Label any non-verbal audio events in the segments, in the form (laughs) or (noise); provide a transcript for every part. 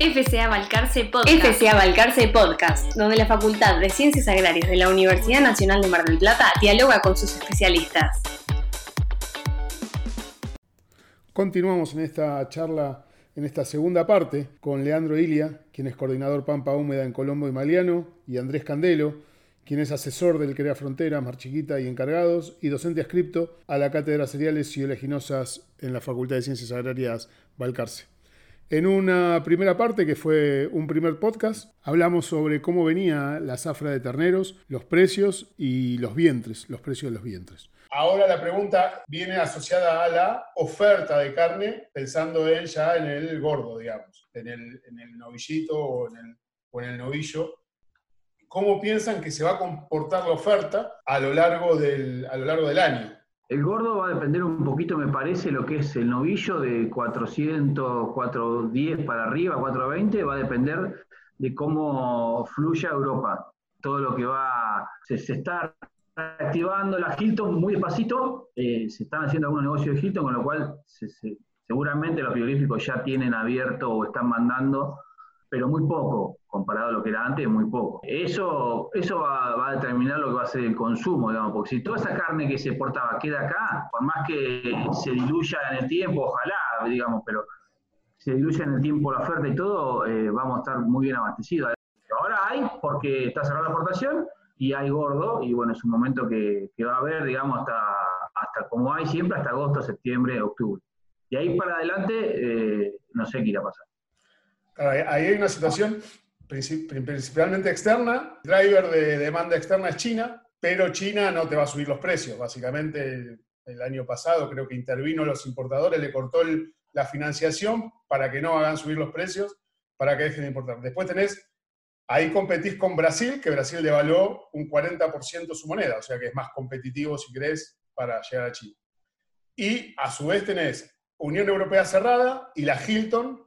FCA Balcarce Podcast. FCA Balcarce Podcast, donde la Facultad de Ciencias Agrarias de la Universidad Nacional de Mar del Plata dialoga con sus especialistas. Continuamos en esta charla, en esta segunda parte, con Leandro Ilia, quien es coordinador Pampa Húmeda en Colombo y Maliano, y Andrés Candelo, quien es asesor del CREA Frontera, Mar Chiquita y Encargados, y docente adscripto a la Cátedra Cereales y Oleaginosas en la Facultad de Ciencias Agrarias Balcarce. En una primera parte, que fue un primer podcast, hablamos sobre cómo venía la zafra de terneros, los precios y los vientres, los precios de los vientres. Ahora la pregunta viene asociada a la oferta de carne, pensando en ya en el gordo, digamos, en el, novillito o en el, o en el novillo. ¿Cómo piensan que se va a comportar la oferta a lo largo del, a lo largo del año? El gordo va a depender un poquito, me parece, lo que es el novillo de 400, 410 para arriba, 420, va a depender de cómo fluya Europa. Todo lo que va, se, está activando la Hilton muy despacito, eh, se están haciendo algunos negocios de Hilton, con lo cual seguramente los frigoríficos ya tienen abierto o están mandando pero muy poco, comparado a lo que era antes, muy poco. Eso, eso va, a determinar lo que va a ser el consumo, digamos, porque si toda esa carne que se exportaba queda acá, por más que se diluya en el tiempo, ojalá, digamos, pero se diluya en el tiempo la oferta y todo, eh, vamos a estar muy bien abastecidos. Ahora hay, porque está cerrada la exportación, y hay gordo, y bueno, es un momento que, va a haber, digamos, hasta, hasta como hay siempre, hasta agosto, septiembre, octubre. Y ahí para adelante, eh, no sé qué irá a pasar. Ahí hay una situación principalmente externa. Driver de demanda externa es China, pero China no te va a subir los precios. Básicamente, el año pasado creo que intervino los importadores, le cortó la financiación para que no hagan subir los precios, para que dejen de importar. Después tenés, ahí competís con Brasil, que Brasil devaluó un 40% su moneda, o sea que es más competitivo, si querés, para llegar a China. Y a su vez tenés Unión Europea cerrada y la Hilton,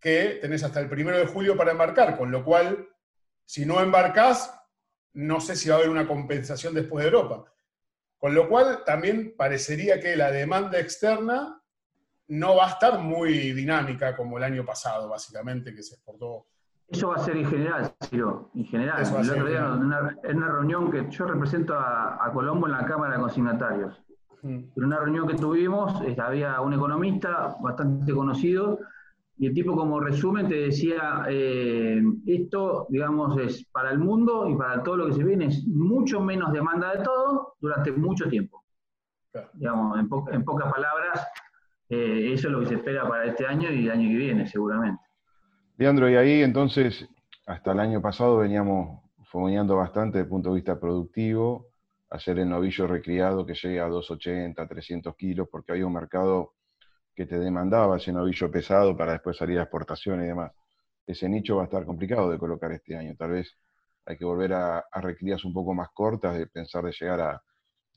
que tenés hasta el primero de julio para embarcar, con lo cual, si no embarcás, no sé si va a haber una compensación después de Europa. Con lo cual, también parecería que la demanda externa no va a estar muy dinámica como el año pasado, básicamente, que se exportó. Eso va a ser en general, Ciro, en general. El otro día, en una, reunión que yo represento a, Colombo en la Cámara de Consignatarios. En una reunión que tuvimos, este, había un economista bastante conocido y el tipo como resumen te decía, eh, esto, digamos, es para el mundo y para todo lo que se viene, es mucho menos demanda de todo durante mucho tiempo. Digamos, en, pocas palabras, eh, eso es lo que se espera para este año y el año que viene, seguramente. Leandro, y ahí entonces, hasta el año pasado veníamos fogoneando bastante desde el punto de vista productivo, hacer el novillo recriado que llegue a 280, 300 kilos, porque había un mercado que te demandaba ese novillo pesado para después salir a exportación y demás. Ese nicho va a estar complicado de colocar este año. Tal vez hay que volver a, a un poco más cortas, de pensar de llegar a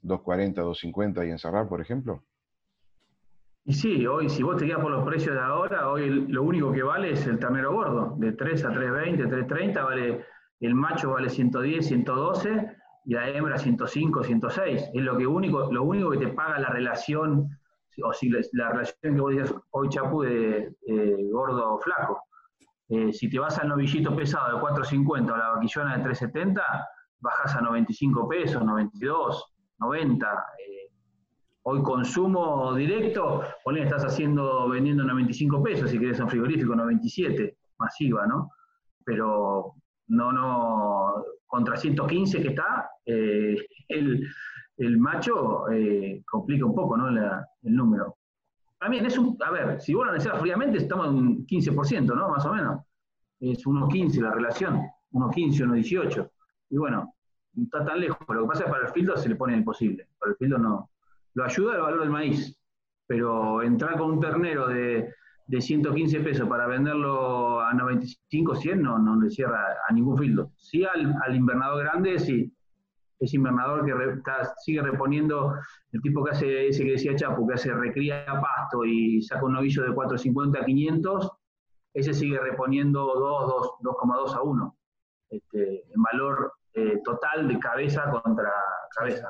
240, 250 y encerrar, por ejemplo. Y sí, hoy si vos te guías por los precios de ahora, hoy lo único que vale es el ternero gordo, de 3 a 320, 330, vale, el macho vale 110, 112 y la hembra 105, 106. Es lo, que único, lo único que te paga la relación o si la, relación que vos decías hoy, Chapu, de, gordo o flaco. Eh, si te vas al novillito pesado de 4.50 o la vaquillona de 3.70, bajas a 95 pesos, 92, 90. Eh, hoy consumo directo, ponle, estás haciendo, vendiendo 95 pesos, si querés un frigorífico, 97, masiva, ¿no? Pero no, no, contra 115 que está, eh, (laughs) el, el macho eh, complica un poco ¿no? el número. También es un, a ver, si vos lo fríamente, estamos en un 15%, ¿no? Más o menos. Es 1.15 la relación, 1.15, 1.18. Y bueno, no está tan lejos. Lo que pasa es que para el filtro se le pone imposible. Para el filtro no. Lo ayuda el valor del maíz. Pero entrar con un ternero de, de 115 pesos para venderlo a 95, 100 no, no le cierra a ningún filtro. Sí al, al invernador grande, sí ese invernador que sigue reponiendo, el tipo que hace ese que decía Chapo, que hace recría pasto y saca un novillo de 450 a 500, ese sigue reponiendo 2,2 a 1, este, en valor eh, total de cabeza contra cabeza.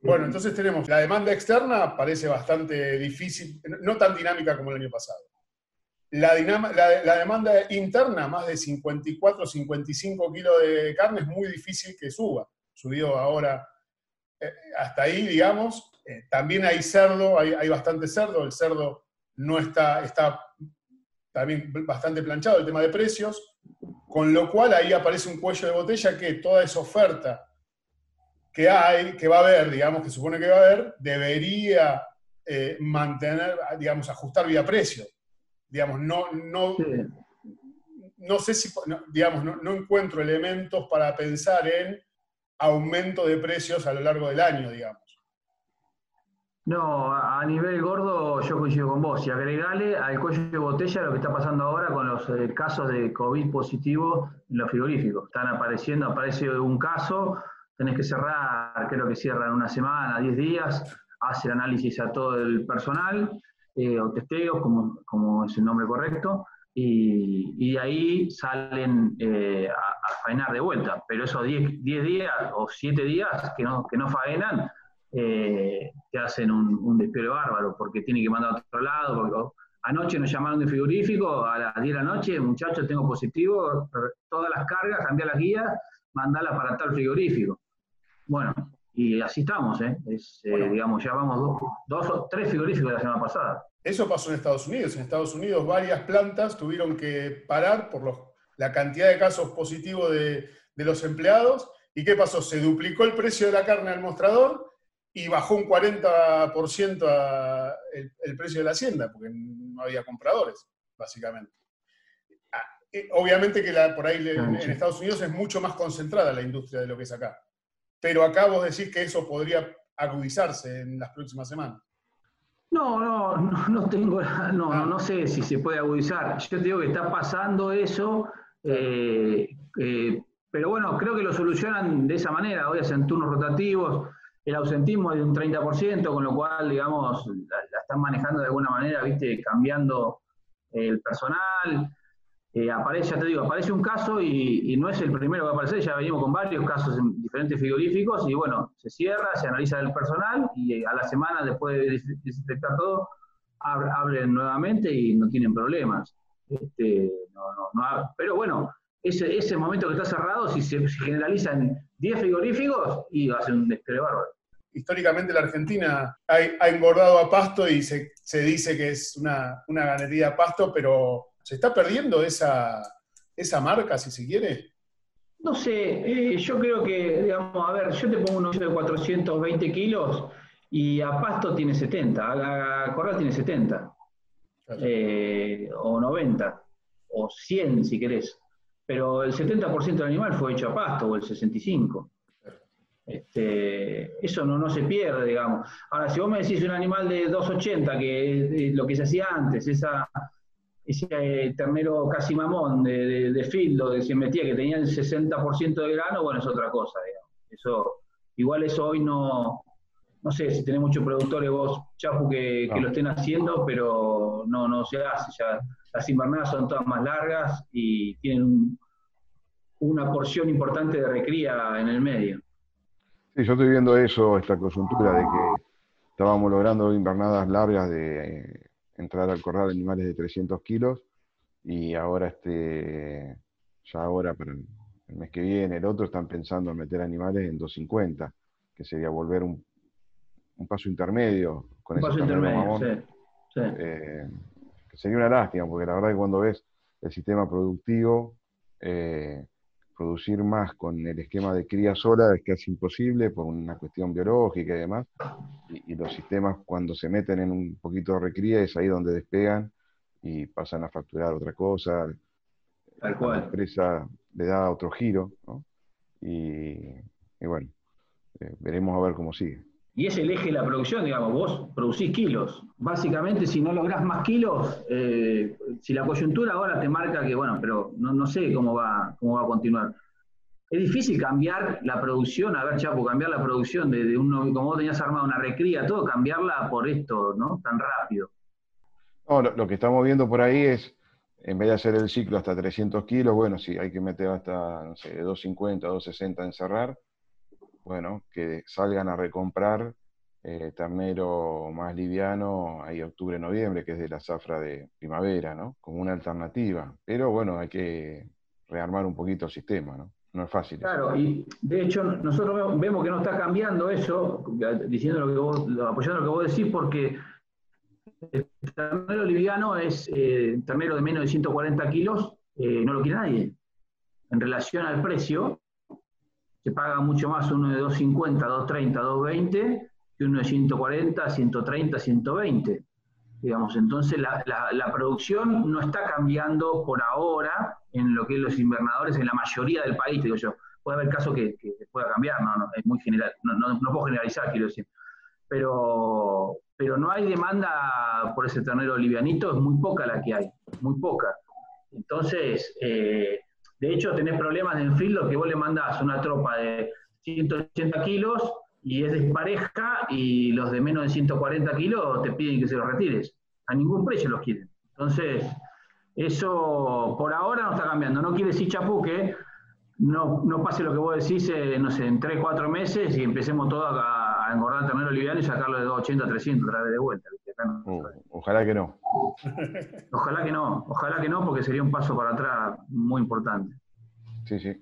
Bueno, entonces tenemos la demanda externa, parece bastante difícil, no tan dinámica como el año pasado. la, la, demanda interna, más de 54, 55 kilos de carne, es muy difícil que suba. Subió ahora eh, hasta ahí, digamos. Eh, también hay cerdo, hay, hay, bastante cerdo. El cerdo no está, está también bastante planchado, el tema de precios. Con lo cual ahí aparece un cuello de botella que toda esa oferta que hay, que va a haber, digamos, que supone que va a haber, debería eh, mantener, digamos, ajustar vía precio. Digamos, no, no, no sé si, digamos, no, encuentro elementos para pensar en aumento de precios a lo largo del año, digamos. No, a nivel gordo yo coincido con vos. Y agregale al cuello de botella lo que está pasando ahora con los eh, casos de COVID positivo en los frigoríficos. Están apareciendo, aparece un caso, tenés que cerrar, creo que cierran una semana, 10 días, hace el análisis a todo el personal, eh, o testeos, como, como es el nombre correcto, y, de ahí salen eh, a, a, faenar de vuelta. Pero esos 10 días o 7 días que no, que no faenan, eh, te hacen un, un bárbaro, porque tienen que mandar a otro lado. Porque, anoche nos llamaron de frigorífico, a las 10 de la noche, muchachos, tengo positivo, todas las cargas, cambiar las guías, mandarlas para tal frigorífico. Bueno, y así estamos, ¿eh? ¿eh? digamos, ya vamos dos, o tres frigoríficos de la semana pasada. Eso pasó en Estados Unidos. En Estados Unidos varias plantas tuvieron que parar por los, la cantidad de casos positivos de, de los empleados. ¿Y qué pasó? Se duplicó el precio de la carne al mostrador y bajó un 40% el, precio de la hacienda, porque no había compradores, básicamente. Ah, obviamente que por ahí en, Estados Unidos es mucho más concentrada la industria de lo que es acá. Pero acá vos decís que eso podría agudizarse en las próximas semanas. No, no, no, tengo, no, ah. no, sé si se puede agudizar. Yo te digo que está pasando eso, eh, eh, pero bueno, creo que lo solucionan de esa manera. Hoy hacen turnos rotativos, el ausentismo es de un 30%, con lo cual, digamos, la, están manejando de alguna manera, viste, cambiando el personal. Eh, aparece, ya te digo, aparece un caso y, no es el primero que aparece, ya venimos con varios casos en diferentes frigoríficos y bueno, se cierra, se analiza el personal y a la semana, después de desinfectar todo, abren nuevamente y no tienen problemas. Este, pero bueno, ese, ese momento que está cerrado, si se, generaliza en 10 frigoríficos, y va a ser un despegue bárbaro históricamente la Argentina ha, engordado a pasto y se, dice que es una, una, ganería a pasto, pero ¿se está perdiendo esa, esa marca, si se quiere? No sé, eh, yo creo que, digamos, a ver, yo te pongo un de 420 kilos y a pasto tiene 70, a, corral tiene 70, eh, o 90, o 100 si querés, pero el 70% del animal fue hecho a pasto, o el 65%. Este, eso no, no se pierde, digamos. Ahora, si vos me decís un animal de 2,80, que es lo que se hacía antes, esa, ese eh, ternero casi mamón de, de, fildo, de se metía, que tenía el 60% de grano, bueno, es otra cosa, digamos. Eso, igual eso hoy no, no sé si tenés muchos productores vos, Chapu, que, que, lo estén haciendo, pero no, no se hace. Ya, las invernadas son todas más largas y tienen una porción importante de recría en el medio. Sí, yo estoy viendo eso, esta coyuntura de que estábamos logrando invernadas largas de entrar al corral animales de 300 kilos y ahora este, ya ahora para el, mes que viene, el otro, están pensando en meter animales en 250, que sería volver un, paso intermedio con un paso intermedio, sí, eh, que sería una lástima, porque la verdad que cuando ves el sistema productivo, eh, producir más con el esquema de cría sola es casi imposible por una cuestión biológica y demás. Y, los sistemas cuando se meten en un poquito de recría es ahí donde despegan y pasan a facturar otra cosa. Tal cual. La empresa le da otro giro, ¿no? y, bueno, eh, veremos a ver cómo sigue. Y es el eje de la producción, digamos, vos producís kilos. Básicamente, si no lográs más kilos, eh, si la coyuntura ahora te marca que, bueno, pero no, no sé cómo va, cómo va a continuar. Es difícil cambiar la producción, a ver, Chapo, cambiar la producción de, de uno, como vos tenías armado una recría, todo, cambiarla por esto, ¿no? Tan rápido. No, lo, que estamos viendo por ahí es, en vez de hacer el ciclo hasta 300 kilos, bueno, si hay que meter hasta, no sé, 250, 260 en cerrar, bueno, que salgan a recomprar eh, ternero más liviano, ahí octubre, noviembre, que es de la zafra de primavera, ¿no? Como una alternativa. Pero bueno, hay que rearmar un poquito el sistema, ¿no? No es fácil. Claro, y de hecho nosotros vemos que no está cambiando eso, diciendo lo que vos, apoyando lo que vos decís, porque el ternero liviano es eh, ternero de menos de 140 kilos, eh, no lo quiere nadie. En relación al precio, se paga mucho más uno de 250, 230, 220 que uno de 140, 130, 120. Digamos, entonces la, producción no está cambiando por ahora en lo que es los invernadores en la mayoría del país, digo yo. Puede haber casos que, pueda cambiar, no, es muy general, no, no, puedo generalizar, quiero decir. Pero, pero no hay demanda por ese ternero livianito, es muy poca la que hay, muy poca. Entonces, eh, de hecho, tenés problemas en filo que vos le mandás una tropa de 180 kilos y es despareja y los de menos de 140 kilos te piden que se los retires. A ningún precio los quieren. Entonces, eso por ahora no está cambiando. No quiere decir, Chapu, que no, no pase lo que vos decís, eh, no sé, en 3, 4 meses y empecemos todos a, engordar el ternero liviano y sacarlo de 280 a 300 otra vez de vuelta. Uh, ojalá que no. (laughs) Ojalá que no, ojalá que no, porque sería un paso para atrás muy importante. Sí, sí.